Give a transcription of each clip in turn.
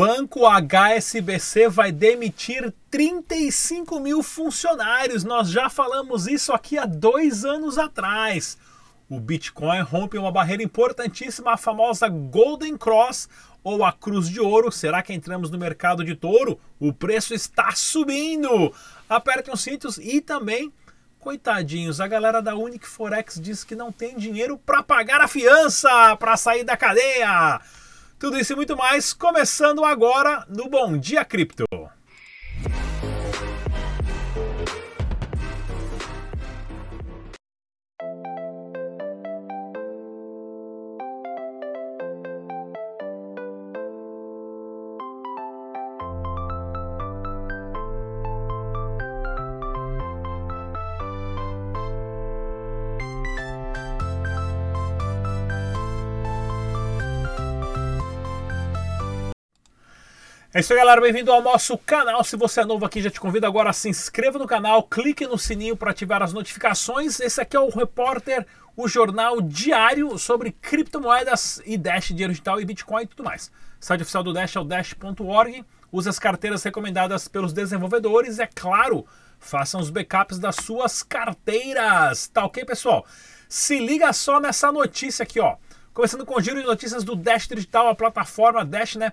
banco HSBC vai demitir 35 mil funcionários. Nós já falamos isso aqui há dois anos atrás. O Bitcoin rompe uma barreira importantíssima, a famosa Golden Cross ou a Cruz de Ouro. Será que entramos no mercado de touro? O preço está subindo. Apertem os cintos e também Coitadinhos, a galera da Unique Forex diz que não tem dinheiro para pagar a fiança para sair da cadeia. Tudo isso e muito mais começando agora no Bom Dia Cripto. É isso aí, galera. Bem-vindo ao nosso canal. Se você é novo aqui, já te convido agora a se inscreva no canal, clique no sininho para ativar as notificações. Esse aqui é o Repórter, o jornal diário sobre criptomoedas e Dash, dinheiro digital e Bitcoin e tudo mais. O site oficial do Dash é o dash.org. Use as carteiras recomendadas pelos desenvolvedores. É claro, façam os backups das suas carteiras. Tá ok, pessoal? Se liga só nessa notícia aqui, ó. Começando com o giro de notícias do Dash Digital, a plataforma Dash, né?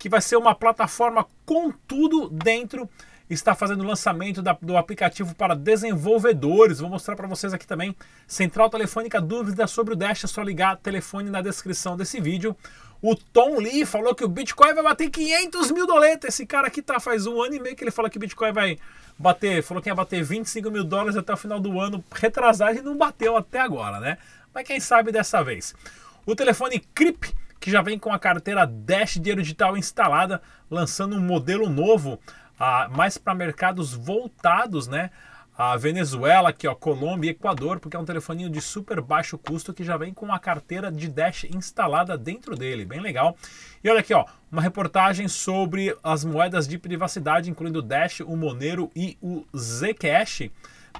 Que vai ser uma plataforma com tudo dentro. Está fazendo o lançamento da, do aplicativo para desenvolvedores. Vou mostrar para vocês aqui também. Central Telefônica, dúvidas sobre o Dash, é só ligar telefone na descrição desse vídeo. O Tom Lee falou que o Bitcoin vai bater 500 mil doletas. Esse cara aqui tá faz um ano e meio que ele falou que o Bitcoin vai bater, falou que ia bater 25 mil dólares até o final do ano, retrasado e não bateu até agora, né? Mas quem sabe dessa vez. O telefone CRIP que já vem com a carteira Dash Dinheiro Digital instalada, lançando um modelo novo, ah, mais para mercados voltados, né? A Venezuela, aqui, ó, Colômbia e Equador, porque é um telefoninho de super baixo custo que já vem com a carteira de Dash instalada dentro dele, bem legal. E olha aqui, ó, uma reportagem sobre as moedas de privacidade, incluindo o Dash, o Monero e o Zcash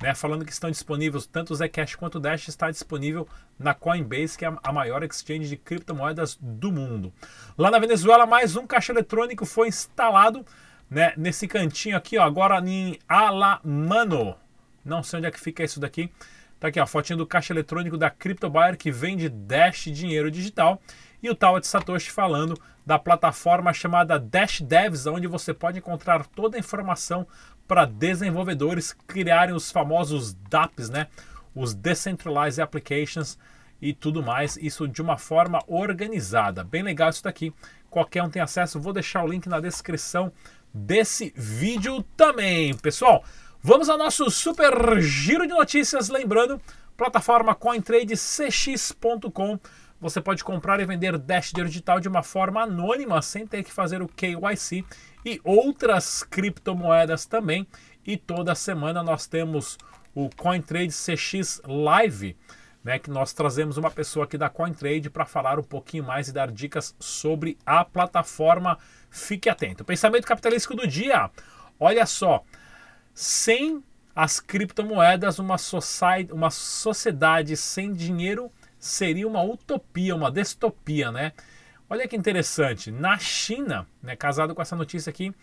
né, falando que estão disponíveis, tanto o Zcash quanto o Dash está disponível na Coinbase, que é a maior exchange de criptomoedas do mundo. Lá na Venezuela, mais um caixa eletrônico foi instalado né, nesse cantinho aqui, ó, agora em Alamano. Não sei onde é que fica isso daqui. Tá aqui, ó, a fotinho do caixa eletrônico da CryptoBuyer que vende Dash dinheiro digital. E o Tawa de Satoshi falando da plataforma chamada Dash Devs, onde você pode encontrar toda a informação para desenvolvedores criarem os famosos DApps, né? Os Decentralized Applications e tudo mais, isso de uma forma organizada. Bem legal isso daqui. Qualquer um tem acesso. Vou deixar o link na descrição desse vídeo também, pessoal. Vamos ao nosso super giro de notícias, lembrando, plataforma CoinTradeCX.com. Você pode comprar e vender Dash digital de uma forma anônima, sem ter que fazer o KYC e outras criptomoedas também. E toda semana nós temos o CoinTrade CX Live, né, que nós trazemos uma pessoa aqui da CoinTrade para falar um pouquinho mais e dar dicas sobre a plataforma. Fique atento. Pensamento capitalístico do dia. Olha só, sem as criptomoedas, uma, society, uma sociedade sem dinheiro seria uma utopia, uma distopia, né? Olha que interessante, na China, né, casado com essa notícia aqui,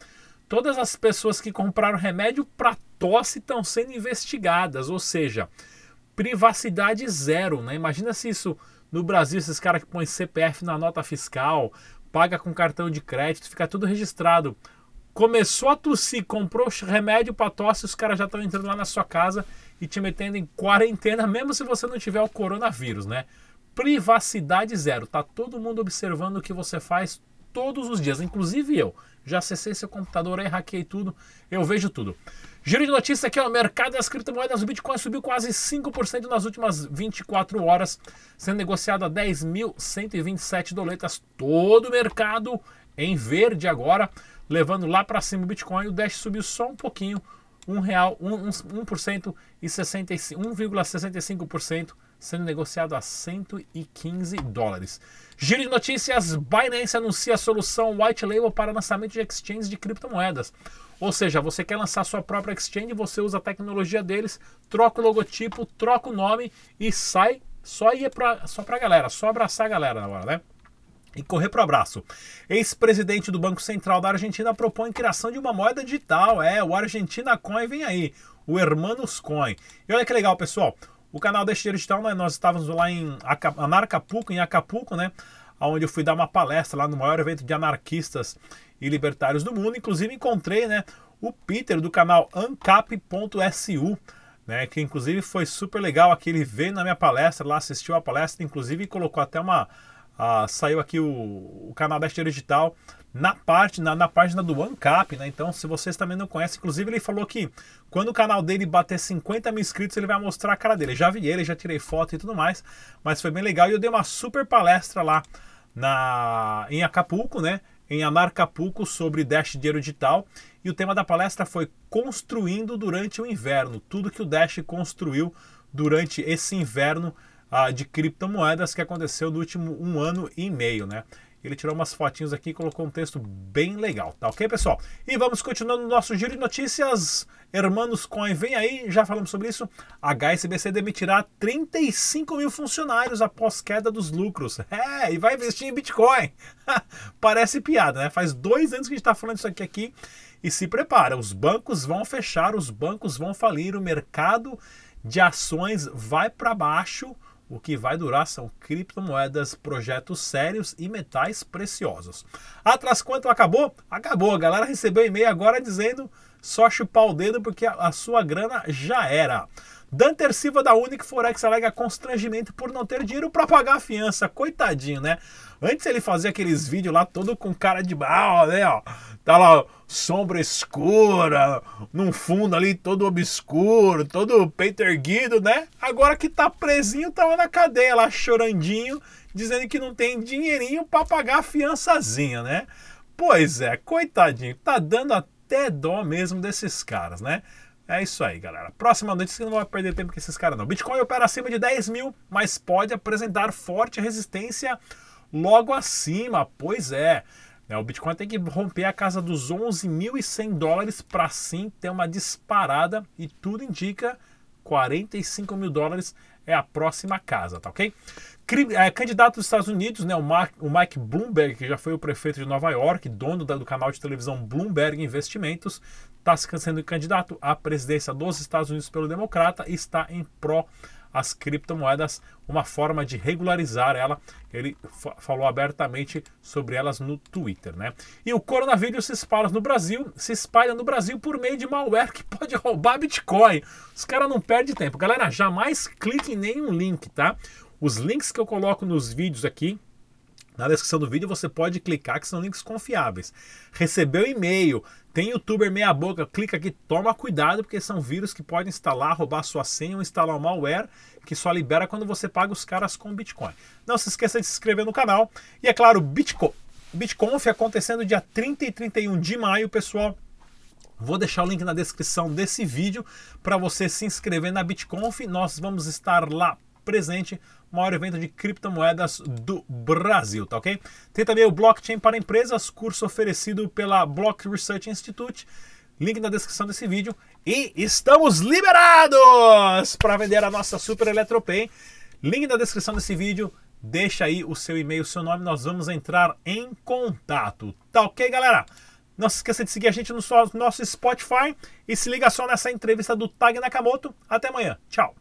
todas as pessoas que compraram remédio para tosse estão sendo investigadas, ou seja, privacidade zero, né? Imagina se isso no Brasil, esses caras que põem CPF na nota fiscal, paga com cartão de crédito, fica tudo registrado. Começou a tossir, comprou remédio para tosse, os caras já estão entrando lá na sua casa e te metendo em quarentena, mesmo se você não tiver o coronavírus, né? privacidade zero. Tá todo mundo observando o que você faz todos os dias, inclusive eu. Já acessei seu computador aí, hackei tudo, eu vejo tudo. Giro de notícias aqui, o mercado das criptomoedas, o Bitcoin subiu quase 5% nas últimas 24 horas, sendo negociado a 10.127 doletas. Todo o mercado em verde agora, levando lá para cima o Bitcoin. O Dash subiu só um pouquinho, um real, 1%, 1 e 1,65% sendo negociado a 115 dólares. Giro de notícias: Binance anuncia a solução White Label para lançamento de exchanges de criptomoedas. Ou seja, você quer lançar sua própria exchange, você usa a tecnologia deles, troca o logotipo, troca o nome e sai só ir pra, só galera, só abraçar a galera na hora, né? E correr para o abraço. Ex-presidente do Banco Central da Argentina propõe criação de uma moeda digital. É, o Argentina Coin vem aí, o Hermanos Coin. E olha que legal, pessoal. O canal Deixa Dinheiro Digital, né, nós estávamos lá em Anarcapulco, em Acapulco, né? Onde eu fui dar uma palestra lá no maior evento de anarquistas e libertários do mundo. Inclusive encontrei, né, o Peter do canal ancap.su, né, que inclusive foi super legal aqui. Ele veio na minha palestra lá, assistiu a palestra, inclusive colocou até uma ah, saiu aqui o, o canal da Esteira Digital na parte na, na página do OneCap, né? Então, se vocês também não conhecem, inclusive ele falou que quando o canal dele bater 50 mil inscritos, ele vai mostrar a cara dele. já vi ele, já tirei foto e tudo mais, mas foi bem legal e eu dei uma super palestra lá na em Acapulco, né? Em Anarcapulco sobre Dash Dinheiro Digital e o tema da palestra foi construindo durante o inverno, tudo que o Dash construiu durante esse inverno ah, de criptomoedas que aconteceu no último um ano e meio, né? Ele tirou umas fotinhos aqui e colocou um texto bem legal, tá ok, pessoal? E vamos continuando no nosso giro de notícias. Hermanos Coin, vem aí, já falamos sobre isso. A HSBC demitirá 35 mil funcionários após queda dos lucros. É, e vai investir em Bitcoin. Parece piada, né? Faz dois anos que a gente está falando isso aqui, aqui. E se prepara, os bancos vão fechar, os bancos vão falir, o mercado de ações vai para baixo o que vai durar são criptomoedas, projetos sérios e metais preciosos. Atrás quanto acabou? Acabou. A galera recebeu e-mail agora dizendo só chupar o dedo porque a sua grana já era. Danter Silva da Unic Forex alega constrangimento por não ter dinheiro para pagar a fiança. Coitadinho, né? Antes ele fazia aqueles vídeos lá todo com cara de mal, né? Ó, tá lá sombra escura, num fundo ali todo obscuro, todo peito erguido, né? Agora que tá presinho, tava tá na cadeia lá chorandinho, dizendo que não tem dinheirinho para pagar a fiançazinha, né? Pois é, coitadinho, tá dando até dó mesmo desses caras, né? É isso aí, galera. Próxima notícia que não vai perder tempo com esses caras, não. Bitcoin opera acima de 10 mil, mas pode apresentar forte resistência logo acima. Pois é. Né, o Bitcoin tem que romper a casa dos 11.100 dólares para sim ter uma disparada e tudo indica 45 mil dólares é a próxima casa, tá ok? É, candidato dos Estados Unidos, né, o, Mark, o Mike Bloomberg, que já foi o prefeito de Nova York, dono do canal de televisão Bloomberg Investimentos, está sendo candidato à presidência dos Estados Unidos pelo Democrata e está em pró as criptomoedas, uma forma de regularizar ela. Ele falou abertamente sobre elas no Twitter, né? E o coronavírus se espalha no Brasil, se espalha no Brasil por meio de malware que pode roubar Bitcoin. Os caras não perdem tempo. Galera, jamais clique em nenhum link, tá? Os links que eu coloco nos vídeos aqui, na descrição do vídeo você pode clicar que são links confiáveis. Recebeu e-mail, tem youtuber meia boca, clica aqui, toma cuidado porque são vírus que podem instalar, roubar sua senha ou instalar um malware que só libera quando você paga os caras com Bitcoin. Não se esqueça de se inscrever no canal e é claro, Bitcoin, BitConf acontecendo dia 30 e 31 de maio, pessoal. Vou deixar o link na descrição desse vídeo para você se inscrever na BitConf. Nós vamos estar lá presente, maior evento de criptomoedas do Brasil, tá ok? Tem também o Blockchain para Empresas, curso oferecido pela Block Research Institute. Link na descrição desse vídeo. E estamos liberados para vender a nossa Super Eletropay. Link na descrição desse vídeo. Deixa aí o seu e-mail, o seu nome, nós vamos entrar em contato. Tá ok, galera? Não se esqueça de seguir a gente no nosso Spotify e se liga só nessa entrevista do Tag Nakamoto. Até amanhã. Tchau.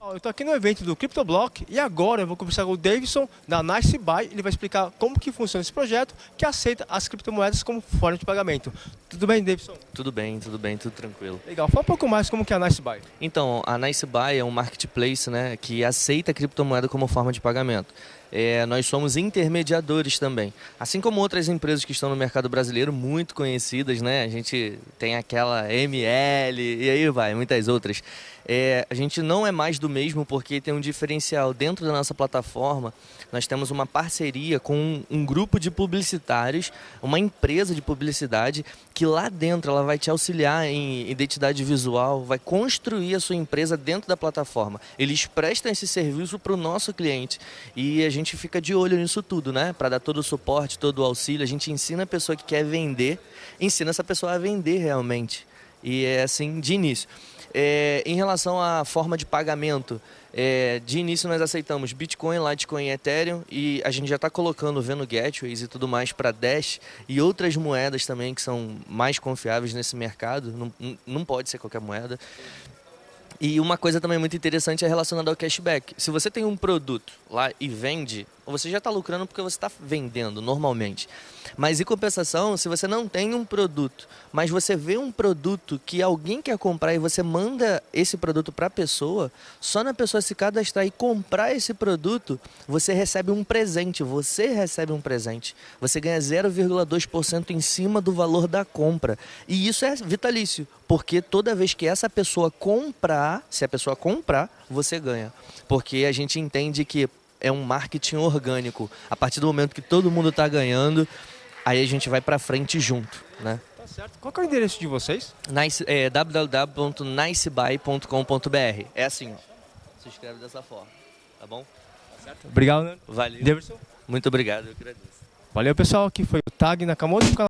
Eu estou aqui no evento do CryptoBlock e agora eu vou conversar com o Davidson da Nice Buy. Ele vai explicar como que funciona esse projeto que aceita as criptomoedas como forma de pagamento. Tudo bem, Davidson? Tudo bem, tudo bem, tudo tranquilo. Legal. Fala um pouco mais como que é a Nice Buy. Então, a Nice Buy é um marketplace né, que aceita a criptomoeda como forma de pagamento. É, nós somos intermediadores também. Assim como outras empresas que estão no mercado brasileiro, muito conhecidas, né? A gente tem aquela ML e aí vai, muitas outras. É, a gente não é mais do mesmo porque tem um diferencial dentro da nossa plataforma. Nós temos uma parceria com um, um grupo de publicitários, uma empresa de publicidade que lá dentro ela vai te auxiliar em identidade visual, vai construir a sua empresa dentro da plataforma. Eles prestam esse serviço para o nosso cliente e a gente fica de olho nisso tudo, né? Para dar todo o suporte, todo o auxílio. A gente ensina a pessoa que quer vender, ensina essa pessoa a vender realmente. E é assim de início. É, em relação à forma de pagamento, É, de início nós aceitamos Bitcoin, Litecoin e Ethereum e a gente já está colocando, vendo gateways e tudo mais para Dash e outras moedas também que são mais confiáveis nesse mercado. Não, não pode ser qualquer moeda. E uma coisa também muito interessante é relacionada ao cashback. Se você tem um produto lá e vende, você já está lucrando porque você está vendendo normalmente. Mas em compensação, se você não tem um produto, mas você vê um produto que alguém quer comprar e você manda esse produto para a pessoa, só na pessoa se cadastrar e comprar esse produto, você recebe um presente. Você recebe um presente. Você ganha 0,2% em cima do valor da compra. E isso é vitalício, porque toda vez que essa pessoa comprar, se a pessoa comprar, você ganha. Porque a gente entende que é um marketing orgânico. A partir do momento que todo mundo está ganhando, aí a gente vai para frente junto, né? Tá certo. Qual é o endereço de vocês? Nice, é, www.nicebuy.com.br. É assim, ó. Se escreve dessa forma, tá bom? Tá certo. Obrigado, né? Valeu. Deverson. Muito obrigado, eu agradeço. Valeu, pessoal. Aqui foi o Tag Nakamoto